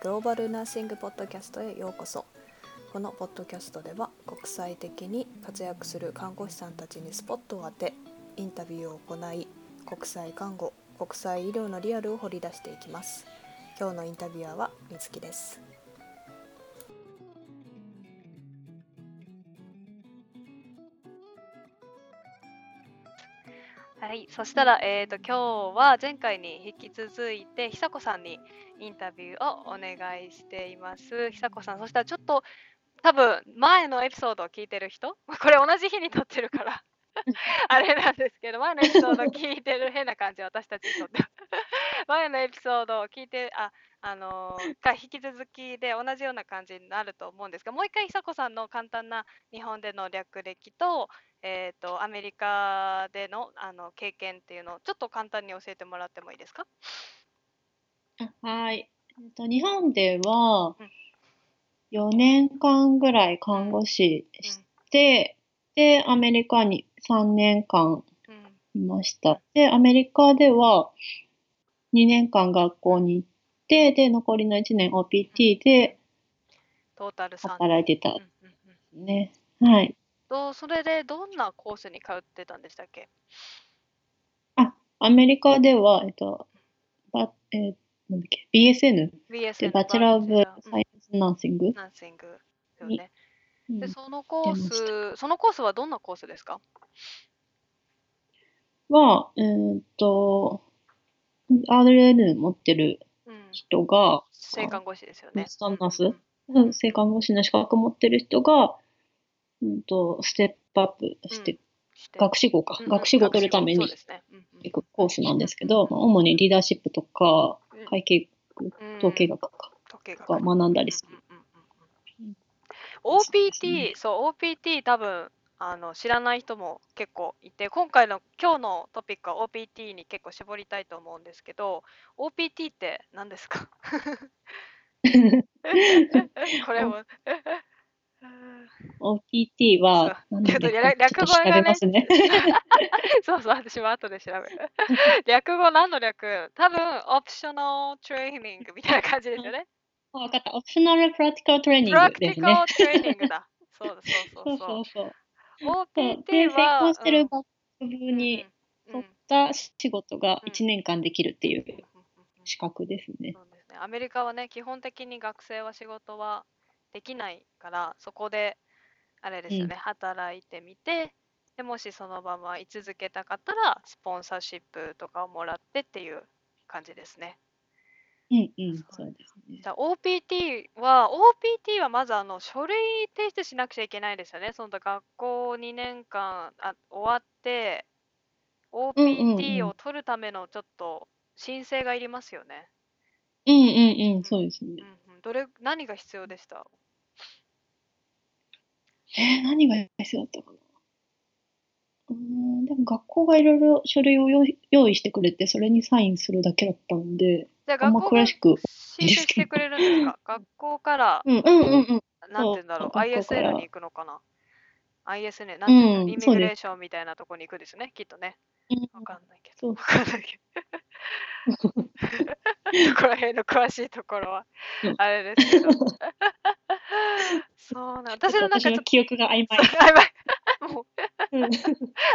グローバルナーシングポッドキャストへようこそ。このポッドキャストでは国際的に活躍する看護師さんたちにスポットを当てインタビューを行い国際看護国際医療のリアルを掘り出していきます。今日のインタビュアーはみつきです。はい、そしたら、えー、と今日は前回に引き続いて久子さんにインタビューをお願いしています。久子さん、そしたらちょっと多分前のエピソードを聞いてる人、これ同じ日に撮ってるから あれなんですけど、前のエピソード聞いてる変な感じ、私たちにとって。前のエピソードを聞いて、あ、あのーが引き続きで同じような感じになると思うんですが、もう一回久子さんの簡単な日本での略歴と、えー、とアメリカでのあの経験っていうのをちょっと簡単に教えてもらってもいいですか？あはい。えっと、日本ではうん4年間ぐらい看護師して、で、アメリカに3年間うんいました。で、アメリカでは2年間学校に行って、で、残りの1年 OPT でトータル3働いてた。ね。はい。とそれでどんなコースに通ってたんでしたっけ？あ、アメリカでは、えっと、ば、えーなんだっけ、BSN で ?BS バチェラー・オブ・うん。サイエンス・ナーシング。ナンシングでそのコース、そのコースはどんなコースですか？は、えーっと、RN 持ってるうん。人が、性看護師ですよね。スタンナース？うん。うん性看護師の資格持ってる人が、うんと、ステップアップして、して。学士号か、うん学士号を取るために行くコースなんですけど、まあ主にリーダーシップとかうん、会計、統計学とか学んだりする。うんうんうんうん。OPT、そう、OPT 多分あの知らない人も結構いて、今回の今日のトピックは OPT に結構絞りたいと思うんですけど、OPT って何ですか？これも。OPT は、略ちょっと調べますね。そうそう、私も後で調べる。略語何の略？多分、オプショナルトレーニングみたいな感じですよね。あわかった。オプショナルプラティカルトレーニンプラクティグですね。カルトレーニングだ。そうだそうそうそう。そうそう。OPT で、成は、功してるうん学部にうんうん取った仕事がうん1年間できるっていううんうんうん資格ですね。そうですね。アメリカはね、基本的に学生は仕事はできないから、そこで、あれですよね、働いてみて、でもしそのまま居続けたかったら、スポンサーシップとかをもらってっていう感じですね。うんうん、そうですねじ。ゃあ OPT は、OPT はまずあの書類提出しなくちゃいけないですよね。その学校2年間あ終わって、OPT を取るためのちょっと申請がいりますよね。うんうんうん、そうですねうん。うん、どれ何が必要でした？えー、何が必要だったかな？うーん、でも学校がいろいろ書類を用意してくれて、それにサインするだけだったので、じゃあ学校が詳しく。申請してくれるんですか 学校から、うんうんうんうん。なんて言うんだろう、ISL に行くのかな ?ISN、なんていうの、うんイミグレーションみたいなとこに行くですね、きっとね。わかんないけど。わかんないけど。ど こら辺の詳しいところはうん、あれですけど。そうなん、私のなんかちょっと、私の記憶が曖昧。やばい。もう、うん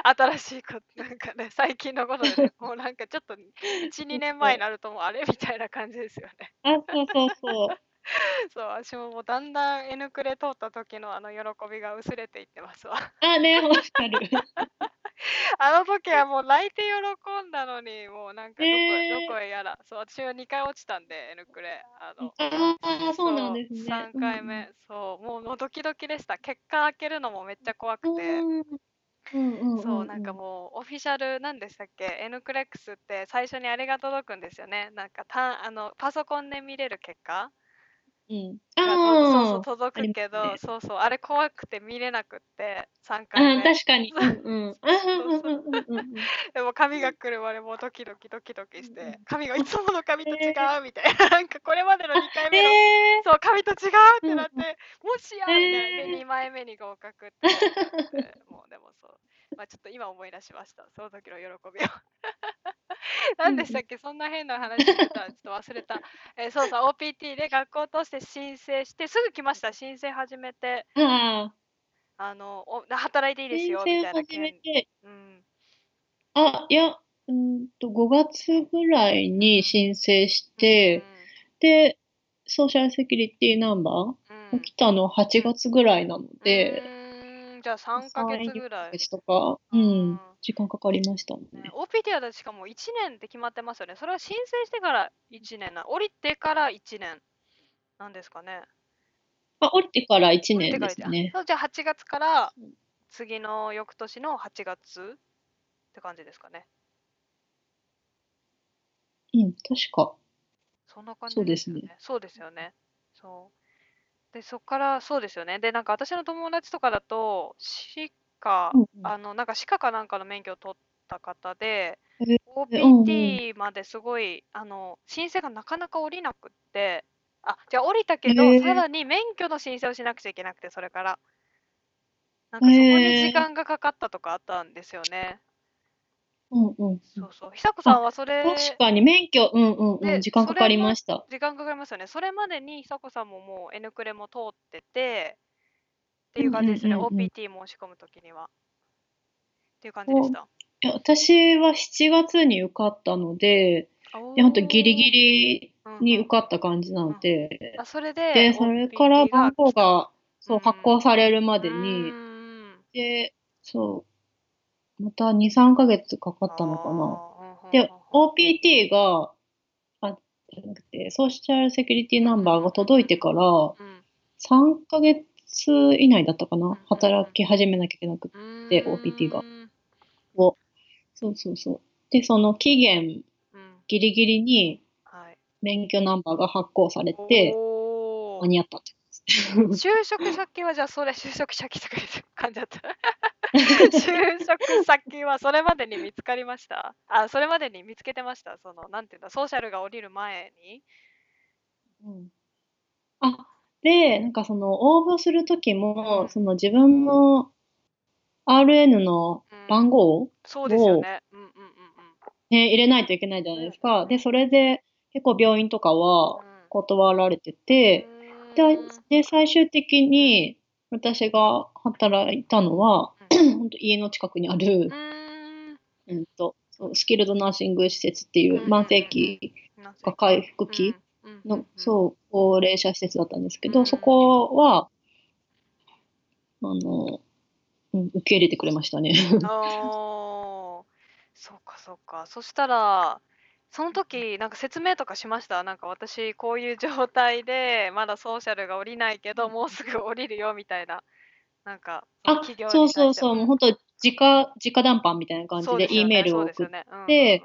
新しいこと、なんかね、最近のことでね、もうなんかちょっと、1、2年前になるともうあれみたいな感じですよね。あ、そうそうそう。そう、私ももうだんだん N クレ通った時のあの喜びが薄れていってますわ。あ、ね、わかる。あの時はもう泣いて喜んだのに、もうなんかどこ,、えーどこへやら。そう、私は2回落ちたんで、N クレ。あのああ、そうなんですね。3回目、そう、もうもうドキドキでした。結果開けるのもめっちゃ怖くうん。て。そう、なんかもう、オフィシャル、なんでしたっけ ?N クレックスって最初にあれが届くんですよね。なんかたあの、パソコンで見れる結果うん。がとそうそうあ届くけど、ね。そうそう、あれ怖くて見れなくって、3あ、回目。あ確かに。でも髪が来るまでもうドキドキドキドキしてん、髪がいつもの髪と違うみたいな、なんかこれまでの2回目の、えそう、髪と違うってなって、うんもしやみたいな、で、えー。2枚目に合格ってなって、もうでもそう、まあちょっと今思い出しました、その時の喜びを。何でしたっけ？そんな変な話してた。ちょっと忘れた。えーそうそう、OPT で学校を通して申請して、すぐ来ました。申請始めて、ああ、あの、お働いていいです申よ、み請たいな始め件。て、うん。あ、いや、うーんと、5月ぐらいに申請して、で、ソーシャルセキュリティナンバー？うん、が来たの8月ぐらいなのうで、じゃあ3ヶ月ぐら3、4ヶい。月とか、ううんん、時間かかりましたね。ね OPT はしかも1年って決まってますよね。それは申請してから1年な、降りてから1年なんですかね。あ、降りてから1降り年ですね。じゃあ8月からうん次の翌年の8月って感じですかね。うん、確か。そんな感じそうですねよね。そうですよね。そう。で、そこから、そうですよね。で、なんか私の友達とかだと、歯科、うんうんあの、なんか歯科かなんかの免許を取った方で、えうんうん OPT まですごい、あの、申請がなかなか降りなくって、あ、じゃあ降りたけど、さらに免許の申請をしなくちゃいけなくて、それから。なんかそこに時間がかかったとかあったんですよね。うんうんうん。そうそう。久子さんはそれ、確かに免許、うんうんうでん、時間かかりました。時間かかりますよね。それまでに久子さんももう N クレも通ってて、っていう感じですね。うんうんうんうん OPT 申し込むときには。っていう感じでした。いや私は7月に受かったので、いやほんとギリギリに受かかった感じなので、あ、それで、で、それから番号が、そうう、ん発行されるまでうに、んで、そう、また2、3ヶ月かかったのかな。で、OPT が、あ、じゃなくて、ソーシャルセキュリティナンバーが届いてから、うん3ヶ月以内だったかうんな。働き始めなきゃいけなくて、うんで OPT がうんそうそうそう。で、その期限うんギリギリにはい。免許ナンバーが発行されて、間に合ったって。就職先はじゃあそれ就職先とか感じだった。就職先はそれまでに見つかりました？あ、それまでに見つけてました？その、なんていうんだ、ソーシャルが降りる前に？うんあ、で、なんかその応募するときうんも、その自分の RN の番号をそうですよね。うんうんうんね、入れないといけないじゃないですか。で、それで結構病院とかはうん。断られてて、でうん、で、最終的に私が働いたのは、本当家の近くにある、うん。うんと、そうスキルドナーシング施設っていう慢性期が回復期の、そう、高齢者施設だったんですけど、うんそこは、あの、うん、受け入れてくれましたね。ああ、そうかそうか。そしたら、その時、なんか説明とかしました？なんか私、こういう状態で、まだソーシャルが降りないけど、もうすぐ降りるよみたいな。なんか、あそうそうそう、もう本当、直、直談判みたいな感じで E ね。メールを送って。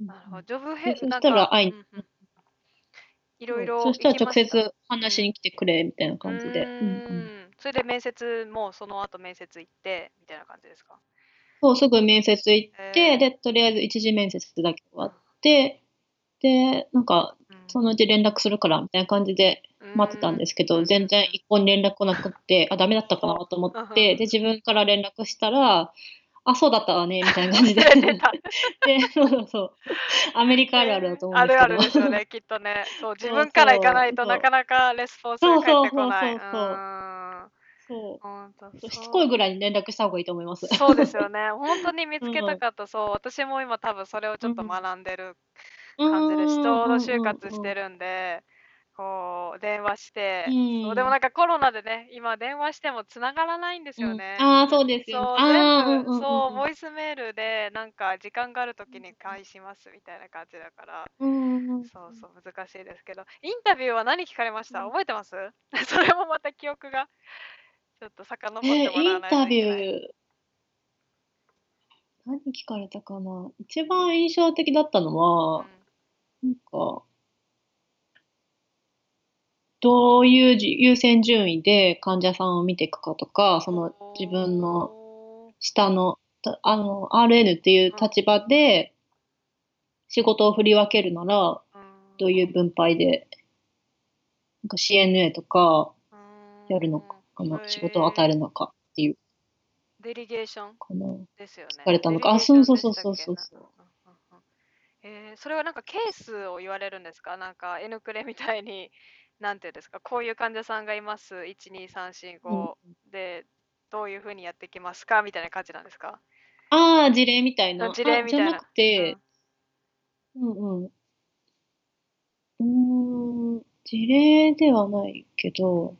なるほど。ジョブヘでそなんかしたら会いにうんうん。いろいろそしたら直接話に来てくれみたいな感じで。ううんうん。それで面接もその後面接行ってみたいな感じですか？そう、すぐ面接行って、で、とりあえず一次面接だけ終わって、で、なんか、そのうち連絡するからみたいな感じで待ってたんですけど、全然一向に連絡来なくって、あ、ダメだったかなと思って、で、自分から連絡したら、あ、そうだったわね、みたいな感じで。で、そうそうそう。アメリカあるあるだと思うんですけど。あるあるですよね、きっとね。そう、自分から行かないとなかなかレスポンスが返ってこない。そうそうそうそうそうしつこいぐらい。いに連絡した方がいいと思います。そうですよね。本当に見つけたかった、そう。私も今多分それをちょっとうん学んでるうん感じです。ちょうど就活うんしてるんで、こう、電話して、うんそうでもなんかコロナでね、今電話しても繋がらないんですよね。うんあーそうですよねそう、全部、そう、ボイスメールで、なんか時間があるときに返しますみたいな感じだから、うんそうそう、難しいですけど、インタビューは何聞かれました？うん覚えてます？それもまた記憶が、ちょっと遡ってえインもらわないとタビいけない。ュー、何聞かれたかな？一番印象的だったのは、なんか、どういうじ優先順位で患者さんを見ていくかとか、その自分のの、下の、たあの、RN っていう立場で仕事を振り分けるなら、どういう分配で、なんか CNA とかやるのかな、仕事を与えるのかっていう。デリゲーションかな。ですよね。聞かれたのか。あ、そうそうそうそうそうそう。えーそれはなんかケースを言われるんですか？なんか N クレみたいに、なんていうんですか、こういう患者さんがいます、1、2、3、4、うん5で、どういうふうにやっていきますか？みたいな感じなんですか？ああ、事例みたいな。事例みたいなあじゃなくて、うんうん。うーん、事例ではないけど、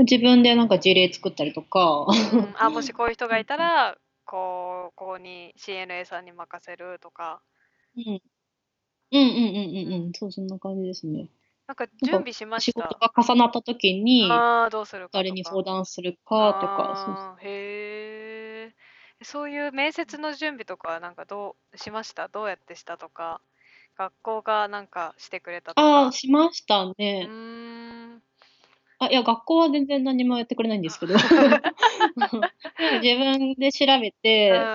自分でなんか事例作ったりとか、うんうんあもしこういう人がいたら、こう、ここに CNA さんに任せるとか、うん。うんうんうんうんうん、そう、そんな感じですね。なんか準備しました？仕事が重なった時に、ああ、どうするかとか。誰に相談するかとか、そうへえ。そういう面接の準備とかはなんかどうしました？どうやってしたとか、学校がなんかしてくれたとああ、か。しましたうね。ーん。あ、いや、学校は全然何もやってくれないんですけど、自分で調べうて、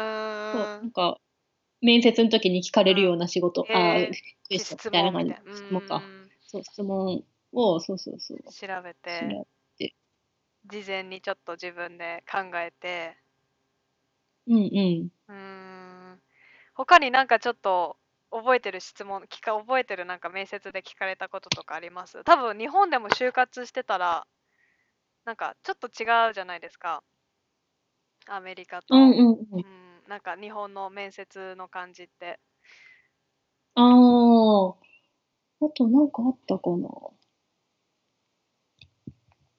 そう、ーなんんか、面接の時に聞かれるような仕事、あへークエスチョン質みたいな感じ。質問かう。んそう、質問を、そうそうそう。調べ調て、べ事前にちょっと自分で考えて、うんうん。うーん。他になんかちょっと覚えてる質問、聞か覚えてるなんか面接で聞かれたこととかあります？多分日本でも就活してたら、なんかちょっと違うじゃないですか。アメリカと。うんうんうん。うんなんか日本の面接の感じって。ああ、あとなんかあったかな。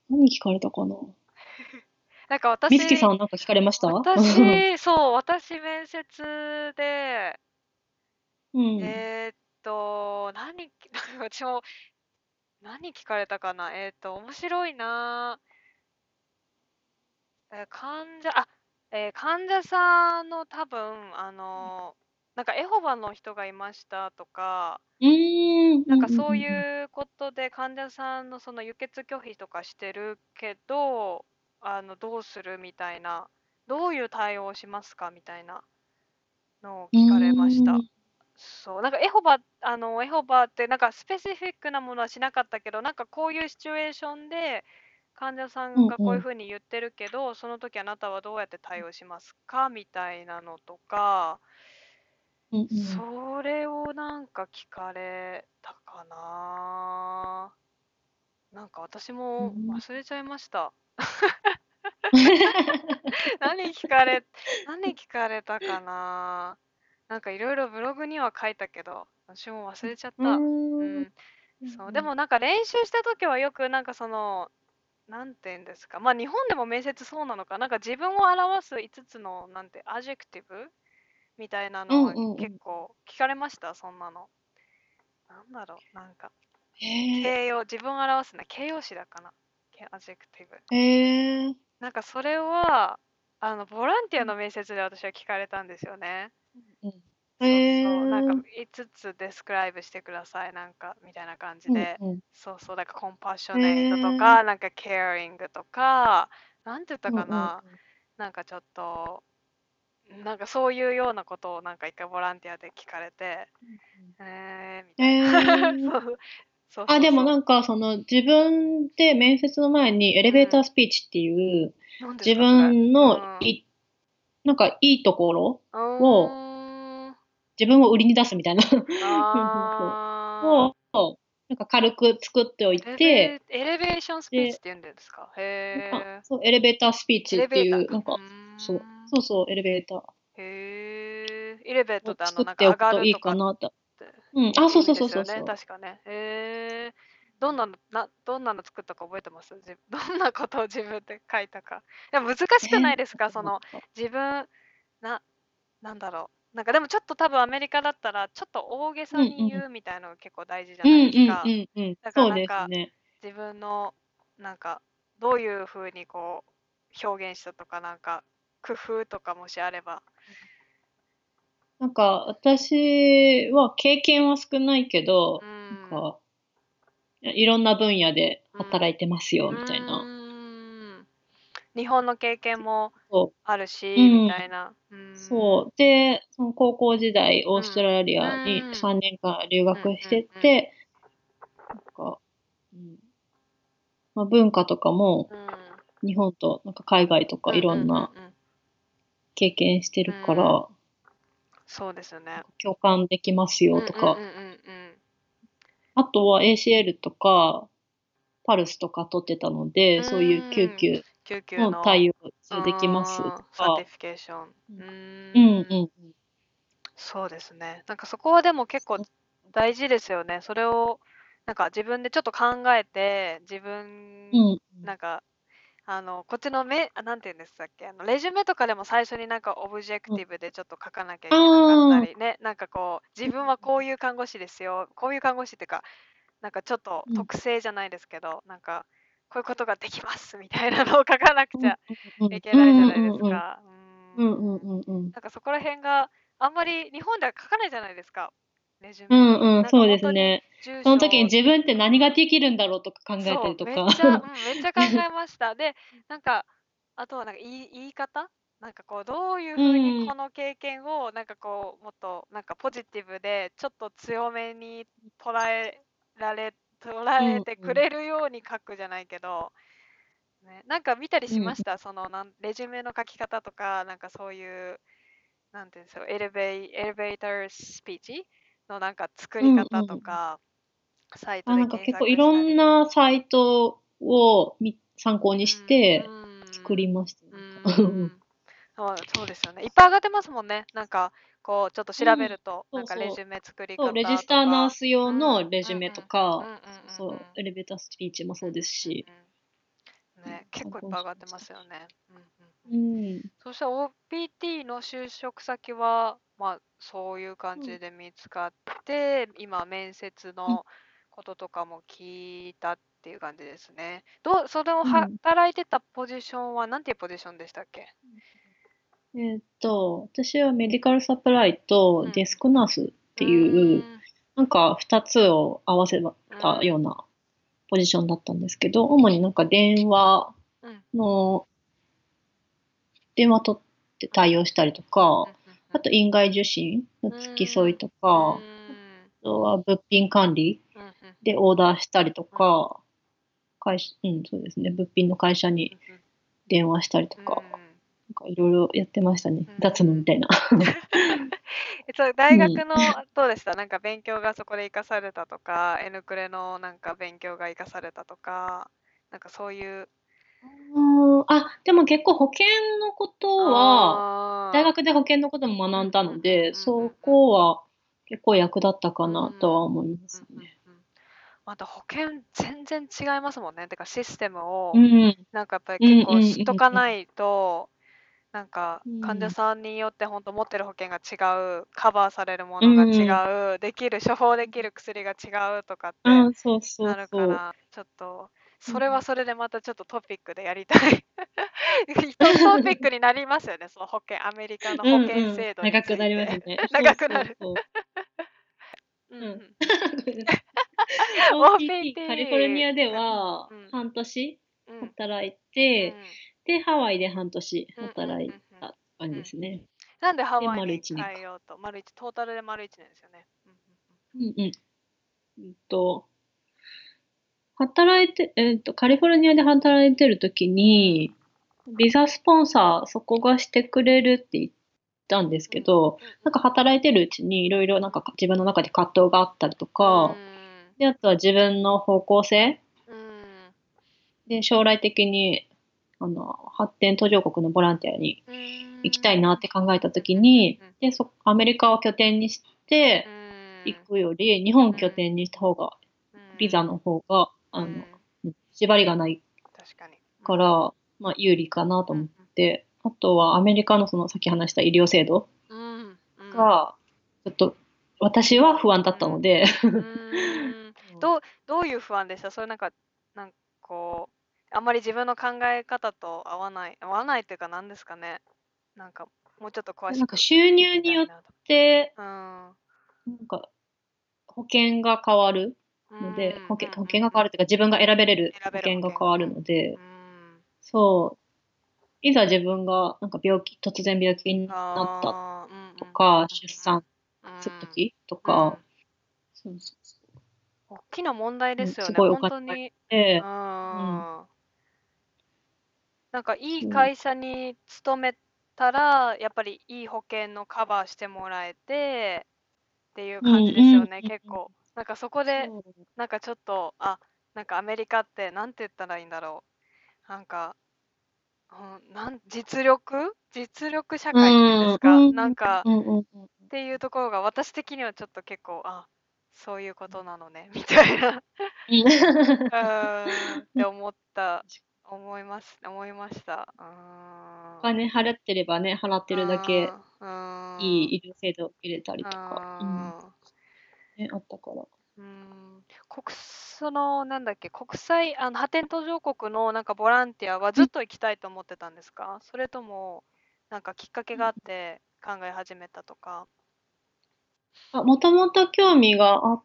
何聞かれたかな？なんか私、みつきさんなんか聞かれました？私、そう、私面接で、うん。えーっと、何、私も、何聞かれたかな？えーっと、面白いなぁ。えー患者、あ、えー患者さんの多分、あの、なんかエホバの人がいましたとか、うーん。なんかそううん。いうことで患者さんのその輸血拒否とかしてるけど、あの、どうするみたいな、どういう対応をしますかみたいなのを聞かれました。そう、なんかエホバ、あの、エホバってなんかスペシフィックなものはしなかったけど、なんかこういうシチュエーションで患者さんがこういうふうに言ってるけど、その時あなたはどうやって対応しますか？みたいなのとか、うんうん。それをなんか聞かれたかな。なんか私もうん忘れちゃいました。何聞かれ、何聞かれたかな？なんかいろいろブログには書いたけど、私も忘れちゃった。ううんん。そう、でもなんか練習した時はよくなんかその、なんて言うんですか。まあ日本でも面接そうなのか。なんか自分を表す5つの、なんて、 adjective？みたいなのはうんうんうん結構聞かれました、そんなの。なんだろう、なんか、へえ。形容、自分を表すね、形容詞だかな。け adjective。へえ。なんかそれは、あの、ボランティアの面接で私は聞かれたんですよね。うん。そうへそう、なんかえ。5つ describe してください、なんか、みたいな感じうんで。うん。そうそう、なんか compassionate とか、なんか caring とか、なんて言ったかな、なんかちょっと、なんかそういうようなことをなんか一回ボランティアで聞かれて、えー、みたいな。へー。そう。そうそうあ、でもなんか、その、自分で面接の前にエレベータースピーチっていう、自なんですかそれ。分のうん。い、なんかいいところ、うを自分を売りに出すみたいなあを、なんか軽く作っておいて、エレベーションスピーチって言うんですか？へあえ。そう、エレベータースピーチっていう、なんか、そう、そうそう、エレベーターをへえ。エレベートってあの、作なんっておくといいか上がるとかかなと。うん、あ、そうそうそうそうそう。確かね。へえ。どんなの、な、どんなの作ったか覚えてます？自 どんなことを自分で書いたか。でも難しくないですか、その、自分、な、なんだろう。なんかでもちょっと多分アメリカだったら、ちょっと大げさに言うみたいなのが結構大事じゃうんないですか。うんうんうん。だからそうでなんかすね。自分の、なんか、どういうふうにこう、表現したとか、なんか、工夫とかもしあれば。なんか、私は経験は少ないけどう、ん。なんか、いろんな分野で働いてますよ、みたいうな。ーん日本の経験もそあるし、うん。みたいな。そう。で、その高校時代、オーストラリアにうん。3年間留学してうんて、なんか、うん。まあ、文化とかもうん。日本となんか海外とかいろんな経験してるかうら、そうですよね。共感できますよとか。あとは ACL とか、 PALS とか取ってたので、そういう救急救急のの対応できますとうん cer tification。ううんーうんんそうですね。なんかそこはでも結構大事ですよね。それをなんか自分でちょっと考えて、自分、うんなんか、あの、こっちのめ、あ、なんて言うんでしたっけ、あの、レジュメとかでも最初になんかオブジェクティブでちょっと書かなきゃいけなかったりね、なんかこう、自分はこういう看護師ですよ、こういう看護師っていうか、なんかちょっとうん特性じゃないですけど、なんか、こういうことができますみたいなのを書かなくちゃうんいけないじゃないですか。なんかそこら辺があんまり日本では書かないじゃないですか。レジュメに。うんうんそうですね。その時に自分って何ができるんだろうとか考えたりとか。めっちゃ、うん、めっちゃ考えました。で、なんか、あとはなんか言い言い方？なんかこう、どういうふううんにこの経験を、なんかこう、もっとなんかポジティブで、ちょっと強めに捉えられ、捉えてくれるように書くじゃないけど、ね、なんか見たりしました、そのなんレジュメの書き方とか、なんかそういう、なんていうんですよ、エレベイエレベータースピーチのなんか作り方とか、サイトであなんか結構いろんなサイトをみ参考にして作りまました。そうですよね。いっぱい上がってますもんね。なんか、こう、ちょっと調べると、うんなんかレジュメ作り方とか。レジスターナース用うんのレジュメとかそう、エレベータースピーチもそうですし。うんうんうん。ね、結構いっぱい上がってますよね。うんうん。そしたら OPT の就職先は、まあ、そういう感じで見つかって、今、面接のこととかも聞いたっていう感じですね。どう、それをうん働いてたポジションは、なんていうポジションでしたっけ？えーっと、私はメディカルサプライとうん。デスクナースっていう、なんか2つを合わせたようなポジションだったんですけど、主になんか電話うん。の、電話取って対応したりとか、あと院外受診の付き添いとか、あとは物品管理でオーダーしたりとか、会社、うん、そうですね、物品の会社に電話したりとか、かいろいろやってましたねうん。雑務みたいな。えそう大学のどうでした？なんか勉強がそこで活かされたとか、N クレのなんか勉強が活かされたとか、なんかそういう。うんあ、でも結構保険のことは、大学で保険のことも学んだのうんうんうんうんで、そこは結構役立ったかなとは思いますうんうんね。うんまた保険全然違いますもんね。てかシステムをうん。なんかやっぱり結構知っとかないと、なんかうん患者さんによって本当持ってる保険が違う、カバーされるものが違う、できる処方できる薬が違うとかってあ、そうそな。るから、ちょっとそれはそれでまたちょっとトピックでやりたい。トピックになりますよね、その保険、アメリカの保険制度について。長くなりますね。長くなるそうん。OPT カリフォルニアではうん半年うん働いうんて、で、ハワイで半年働いうんうんうん。うんた感じですね。なんでハワイ丸に変えようと、丸一、トータルで丸一年ですよね。うんうんうん。うんと、働いて、えっと、カリフォルニアで働いてるときに、ビザスポンサー、そこがしてくれるって言ったんですけど、なんか働いてるうちにいろいろなんか自分の中で葛藤があったりとか、で、あとは自分の方向性。うんうん。で、将来的に、あの、発展途上国のボランティアにうん。行きたいなって考えたときにうん、で、そ、アメリカを拠点にしてうん。行くより、日本拠点にした方が、ビザの方が、あの、うん。縛りがない確から、まあ、有利かなと思って、あとはアメリカのそのさっき話した医療制度が、ちょっと私は不安だったので、うん。どうどういう不安でした？それなんか、なんかこう、あんまり自分の考え方と合わない、合わないっていうか何ですかね。なんか、もうちょっと詳しく。なんか収入によって、たいななんか保険が変わるうん。ので、保険うん。保険が変わるというか自分が選べれる保険が変わるので。う、ん。そう、いざ自分がなんか病気、突然病気になったあーうんとか、うん。出産うんするときとうん。か、そうそうそう。大きな問題ですよね、うんすごいお本当金に。でう、んなんかいいうん。会社に勤めたら、やっぱりいい保険のカバーしてもらえてっていう感じですよね、結構。なんかそこで、なんかちょっと、あ、なんかアメリカってなんて言ったらいいんだろう。なんか、うん、なん実力？実力社会っていうんですか、うんなんか、っていうところが私的にはちょっと結構、あ、そういうことなのね、みたいな。うん って思った、思います、思いました。お金払ってればね、払ってるだけうん、いい医療制度入れたりとか、うん。うん。ね、あったから。うん。国そのなんだっけ国際あの発展途上国のなんかボランティアはずっと行きたいと思ってたんですか、それともなんかきっかけがあって考え始めたとか？あもともと興味があっ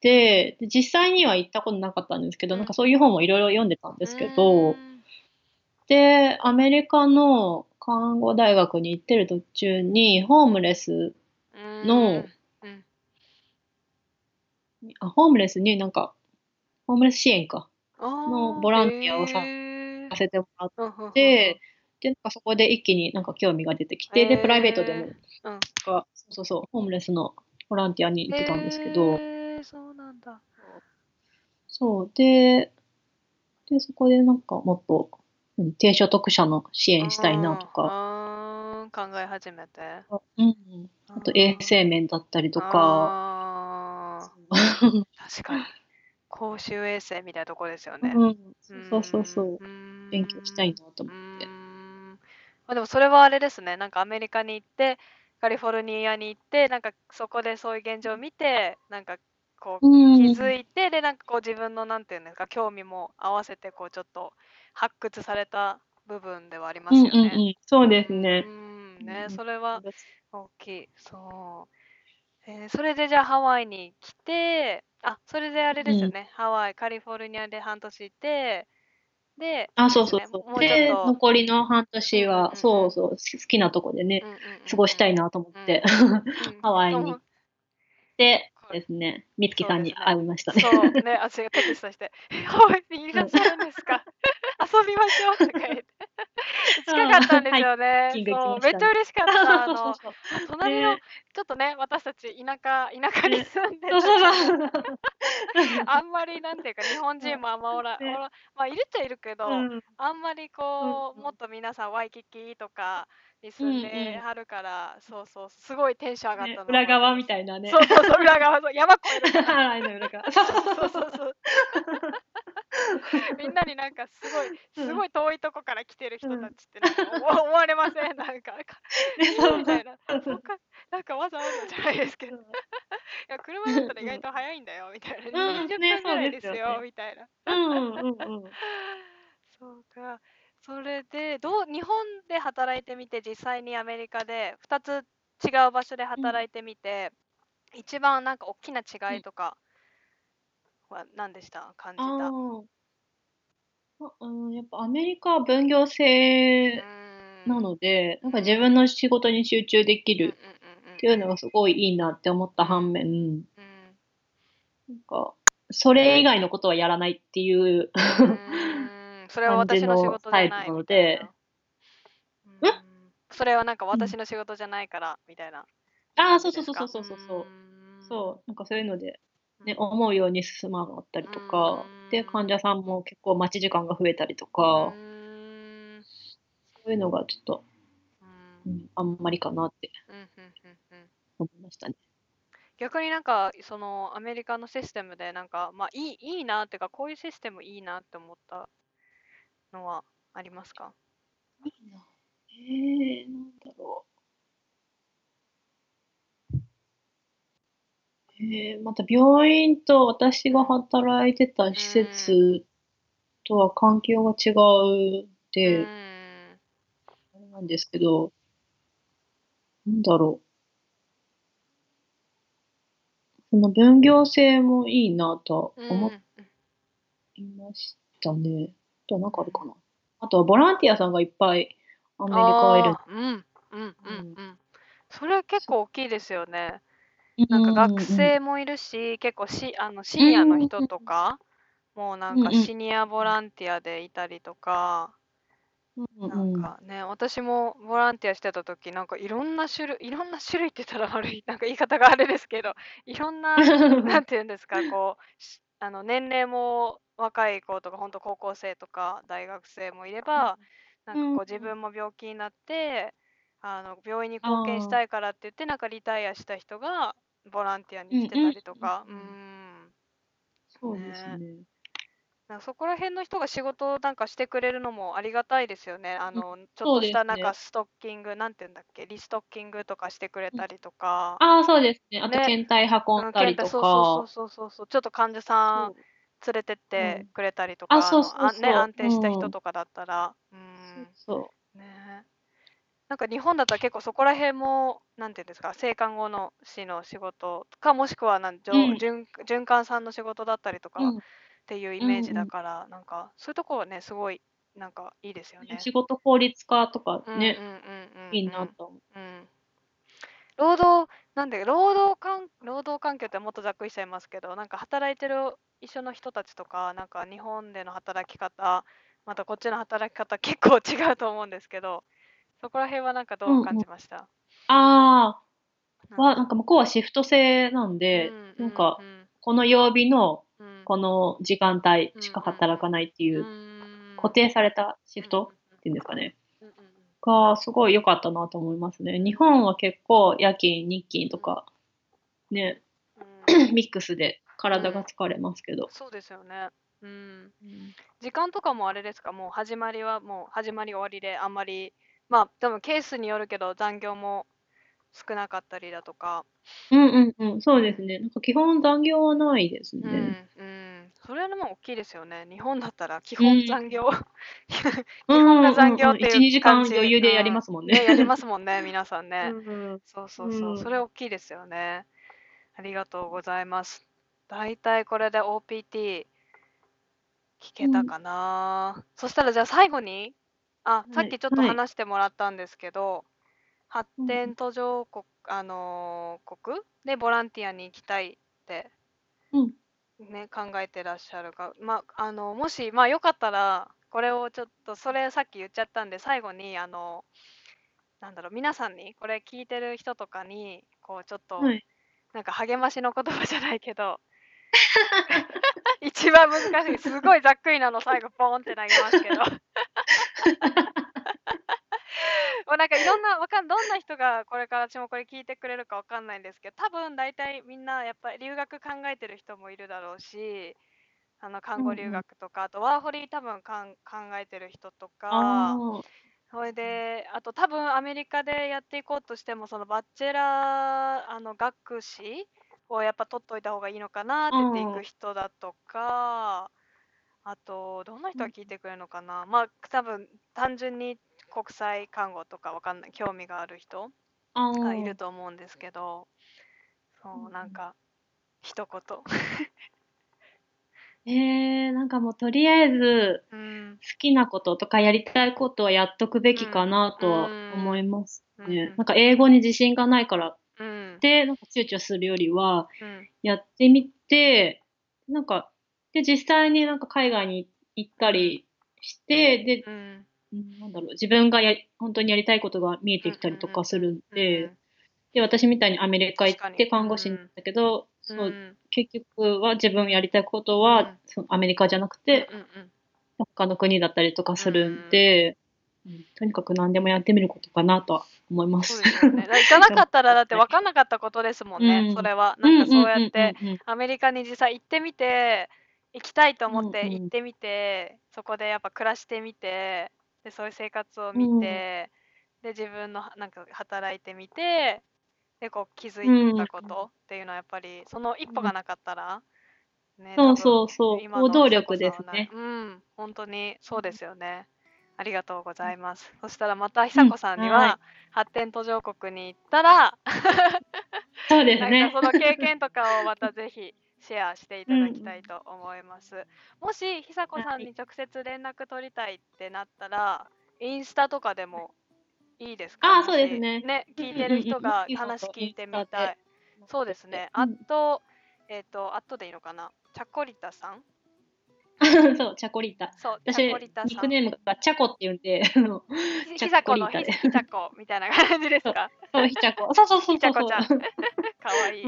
て、で実際には行ったことなかったんですけど、うん。なんかそういう本もいろいろ読んでたんですけど、うん。で、アメリカの看護大学に行ってる途中に、ホームレスのあ、ホームレスになんか、ホームレス支援か、のボランティアをさせてもらって、で、なんかそこで一気になんか興味が出てきて、で、プライベートでも、うん。なんか、そうそうそう、ホームレスのボランティアに行ってたんですけど、そうなんだ。そう、で、で、そこでなんかもっと、何低所得者の支援したいなとか、考え始めて。うん、あと衛生面だったりとか、確かに。公衆衛生みたいなところですよね。うん、そうそうそう、ん勉強したいなと思うって。んまあ、でもそれはあれですね。なんかアメリカに行って、カリフォルニアに行って、なんかそこでそういう現状を見て、なんかこううん気づいて、で、なんかこう自分のなんていうんですか、興味も合わせて、こうちょっと発掘された部分ではありますようんうんうね。ん、そうですねう。ん、ね、うんそれは大きい。そう。えーそれでじゃあハワイに来て、あ、それであれですよね。ハワイ、カリフォルニアで半年いて、で、あ、そうそうそう。で、残りの半年うんうんうんは、そうそう、好きなとこでねうん、うんうんうん過ごしたいなと思って、うん ハワイにと思でですね、みつきさんに会いましたね。そうね、私がテキストして、えハワイにいらっしゃるんですか？遊びましょうとか言って。近かったんですよね。そう、めっちゃ嬉しかった。あの、隣の、ねちょっとね、私たち田舎、田舎に住んでた。あんまりなんていうか日本人もあんまおら、ね。おらまあいるっちゃいるけど、うん。あんまりこう、うんうん。もっと皆さんワイキキとかに住んうんでうん。はるから、そうそうすごいテンション上がったの、ね裏側みいたいなね。そうそうそう裏側。そう山越える。そうそうそうそう みんなになんかすごいすごい遠いとこから来てる人たちってなんか思思われません？なんかみたいななんかわざわざじゃないですけど。いや車だったら意外と早いんだよみたいな、うん。20ね分ぐらいですよみたいな。うんうんうん。そうか。それで、どう、日本で働いてみて、実際にアメリカで2つ違う場所で働いてみて、一番なんか大きな違いとかは何でした？感じた。ああ。うん、やっぱアメリカは分業制なので、なんか自分の仕事に集中できるっていうのがすごいいいなって思った反面、うんなんか、それ以外のことはやらないっていう、うんうんそれは私の仕事じゃない感じのタイプなのみたいでな。うん？それはなんか私の仕事じゃないからみたいな。ああ、そうそうそうそうそうそうそう。うそう、なんかそういうので、ね、ん思うように進まなかったりとかうん、で、患者さんも結構待ち時間が増えたりとかう、んそういうのがちょっと、うんうん、あんまりかなって思いましたね。逆になんかそのアメリカのシステムでなんかまあいいいいなっていうかこういうシステムいいなって思ったのはありますか？いいな。えー、なんだろう。えー、また病院と私が働いてた施設とは環境が違うって、うんあれなんですけど、なんだろう。その分業制もいいなとは思いましたね。あとはなんかあるかな。あとはボランティアさんがいっぱいアメリカはいる。うんうんうんうんそれ結構大きいですよねななんか学生もいるし結構しあのシニアの人とかもうなんかシニアボランティアでいたりとかうんなうん。ん。かね、私もボランティアしてた時なんかいろんな種類、いろんな種類って言ったら悪い、なんか言い方があれですけど、いろんな、なんて言うんですか、こう、しあの年齢も若い子とか、本当高校生とか大学生もいれば、なんかこう自分も病気になって、あの病院に貢献したいからって言って、なんかリタイアした人がボランティアに来てたりとか、ううん。うん。ん。そうですね。なんかそこら辺の人が仕事をなんかしてくれるのもありがたいですよね。あの、ちょっとしたなんかストッキング、なんていうんだっけ、リストッキングとかしてくれたりとか、ああ、そうですね。あと、ね。検体運んだりとそうか。そうそうそうそう、ちょっと患者さん連れてってうんくれたりとか、あそうそうそう。のあね、安定したうん人とかだったら、うん、そね。なんか日本だったら結構そこら辺も、なんていうんですか、生還後の死の仕事か、もしくはなん、じょうん循循環さんの仕事だったりとう。か、うんっていうイメージだから、なんかそういうところはね、すごいなんかいいですよね。仕事効率化とかね、うんうんうんうん、いいなと思う。うん。労働、なんで、労働環労働環境ってもっとざっくりしちゃいますけど、なんか働いてる一緒の人たちとか、なんか日本での働き方、またこっちの働き方結構違うと思うんですけど、そこら辺はなんかどう感じました、ああ、かは、なんか向こうはシフト制なんで、うんなんかう、ん。この曜日のうん。この時間帯しか働かないっていううん。固定されたシフトっていうんですかね。うんうんうん。が、すごい良かったなと思いますね。日本は結構夜勤、日勤とか、ね、うん。ミックスで体が疲れますけど。そうですよね。うん。時間とかもあれですか、もう始まりはもう始まり終わりであんまり、まあ多分ケースによるけど残業も少なかったりだとか、うんうんうん、そうですね。なんか基本残業はないですうん、ね。うん、それはもう大きいですよね。日本だったら基うん本残業、基 基本が残業っていう1、2時間感じ余裕でやりますもんね。ね、やりますもんね、皆さんね。うんそうそうそう、うんそれ大きいですよね。ありがとうございます。大体これで OPT 聞けたかな、そしたらじゃあ最後に、あ、いさっきちょっとはい話してもらったんですけど、発うん展途上国、あのー国でボランティアに行きたいって、うんね、考えてらっしゃるか、まあ、あのもし、まあ、よかったら、これをちょっと、それさっき言っちゃったんで、最後に、あの、なんだろう、皆さんに、これ聞いてる人とかに、こう、ちょっと、はい。なんか励ましの言葉じゃないけど、一番難しい、すごいざっくりなの、最後、ポーンって投げますけど。もうなんかいろんな、わかんどんな人がこれから私もこれ聞いてくれるかわかんないんですけど、多分大体みんなやっぱり留学考えてる人もいるだろうし、あの看護留学とか、あとワーホリ多分かん考えてる人とか、あそれで、あと多分アメリカでやっていこうとしても、そのバチェラーあの学士をやっぱ取っといた方がいいのかなって言っていうん。く人だとか、あと、どんな人が聞いてくれるのかな、まあ多分単純に国際看護とかわかんない、興味がある人がいると思うんですけど、そうう、んなんか、一言。えー、なんかもうとりあえずうん。好きなこととかやりたいことはやっとくべきかなとは思いますうんね。なんか英語に自信がないからっうん。て、なんか躊躇するよりは、うん。やってみて、なんか、で、実際になんか海外に行ったりして、で、うん。うんなんだろう、自分がやり、本当にやりたいことが見えてきたりとかするんで、で、私みたいにアメリカ行って看護師になったけど、うん、そうう、ん結局は自分やりたいことうん。は、そのアメリカじゃなくて、うんうん。他の国だったりとかするんで、うんとにかく何でもやってみることかなとは思いまそうす。ですよね。行かなかったらだって 分かんなかったことですもんね、うん。それは。なんかそうやってうんうんうんうん。アメリカに実際行ってみて、行きたいと思ってうんうん。行ってみて、そこでやっぱ暮らしてみて、でそういう生活を見て、で自分のなんか働いてみて、でこう気づいたことっていうのはやっぱりその一歩がなかったら、ね、そうそうそう。行動力ですね。うん、本当にそうですよね。ありがとうございます。そしたらまた久子さんにうん。はい。は、発展途上国に行ったら、そうですなんねか。その経験とかをまたぜひシェアしていただきたいと思います。もし久子さんに直接連絡取りたいってなったら、インスタとかでもいいですか？あそうですね聞いてる人がうんうんうん話聞いてみたいで。そうですね。あうんと、えっ、と、あとでいいのかな？チャコリタさん？そう、チャコリータ。そう、チ私ャコリタ、さん。ニックネームがチャコって言うんで、ひさこのひさこみたいな感じですか？そう、ひちゃこ。そうそうそうそう。ひちゃこちゃん。かわいい。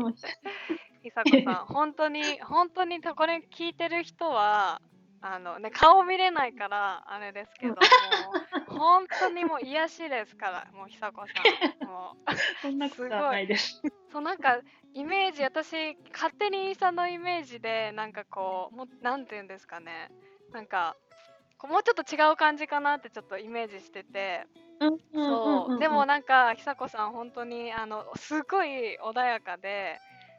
もうひさこさん、本当に、本当にこれ聞いてる人は、あのね、顔見れないから、あれですけども、本当にもう癒しですから、もうひさこさん。もうそんなことはないです。そうなんかイメージ私勝手にインスタのイメージでなんかこうもうなんて言うんですかねなんかこうもうちょっと違う感じかなってちょっとイメージしててそうでもなんか久子さん本当にあのすごい穏やかで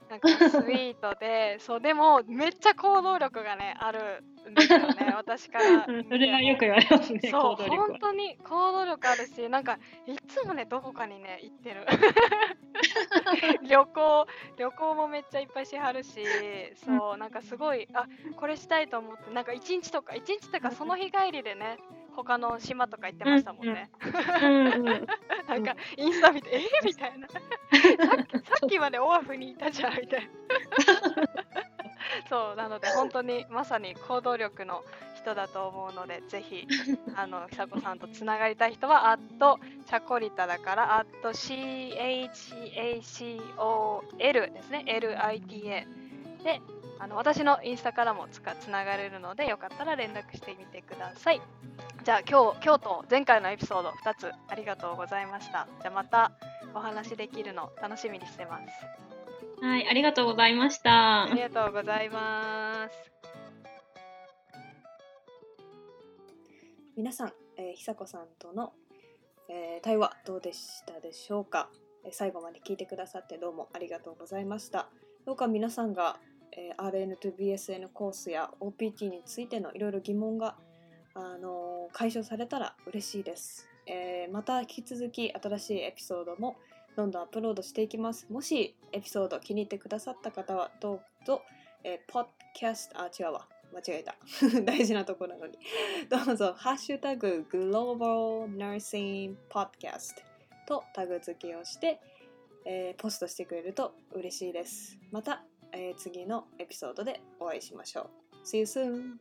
なんかスイートでそうでもめっちゃ行動力がねあるんですよね 私からそれはよく言われますね、そう行動力は。本当に行動力あるしなんかいつもねどこかにね行ってる 旅行旅行もめっちゃいっぱいしはるしそうなんかすごいあこれしたいと思ってなんか一日とか一日とかその日帰りでね他の島とか行ってましたもんね。なんかインスタ見てえ？ー、みたいな。さっきさっきまでオアフにいたじゃんみたいな。そうなので本当にまさに行動力の人だと思うのでぜひあの久子さんとつながりたい人はアットチャコリタだからアット CHACOL ですね。LITA であの私のインスタからもつかつながれるのでよかったら連絡してみてください。じゃあ今日今日と前回のエピソード2つありがとうございました。じゃあまたお話できるの楽しみにしてます。はい、ありがとうございました。あ。りがとうございます。皆さん、えー、久子さんとの、えー対話どうでしたでしょうか、えー最後まで聞いてくださってどうもありがとうございました。どうか皆さんが、えー RN と BSN コースや OPT についてのいろいろ疑問が、あのー解消されたら嬉しいです、えーまた引き続き新しいエピソードもどんどんアップロードしていきます。もしエピソード気に入ってくださった方はどうぞ、えー、ポッキャストあ違うわ。間違えた。大事なところなのに。どうぞ、ハッシュタグ Global Nursing Podcast とタグ付けをして、えーポストしてくれると嬉しいです。また、えー次のエピソードでお会いしましょう。See you soon!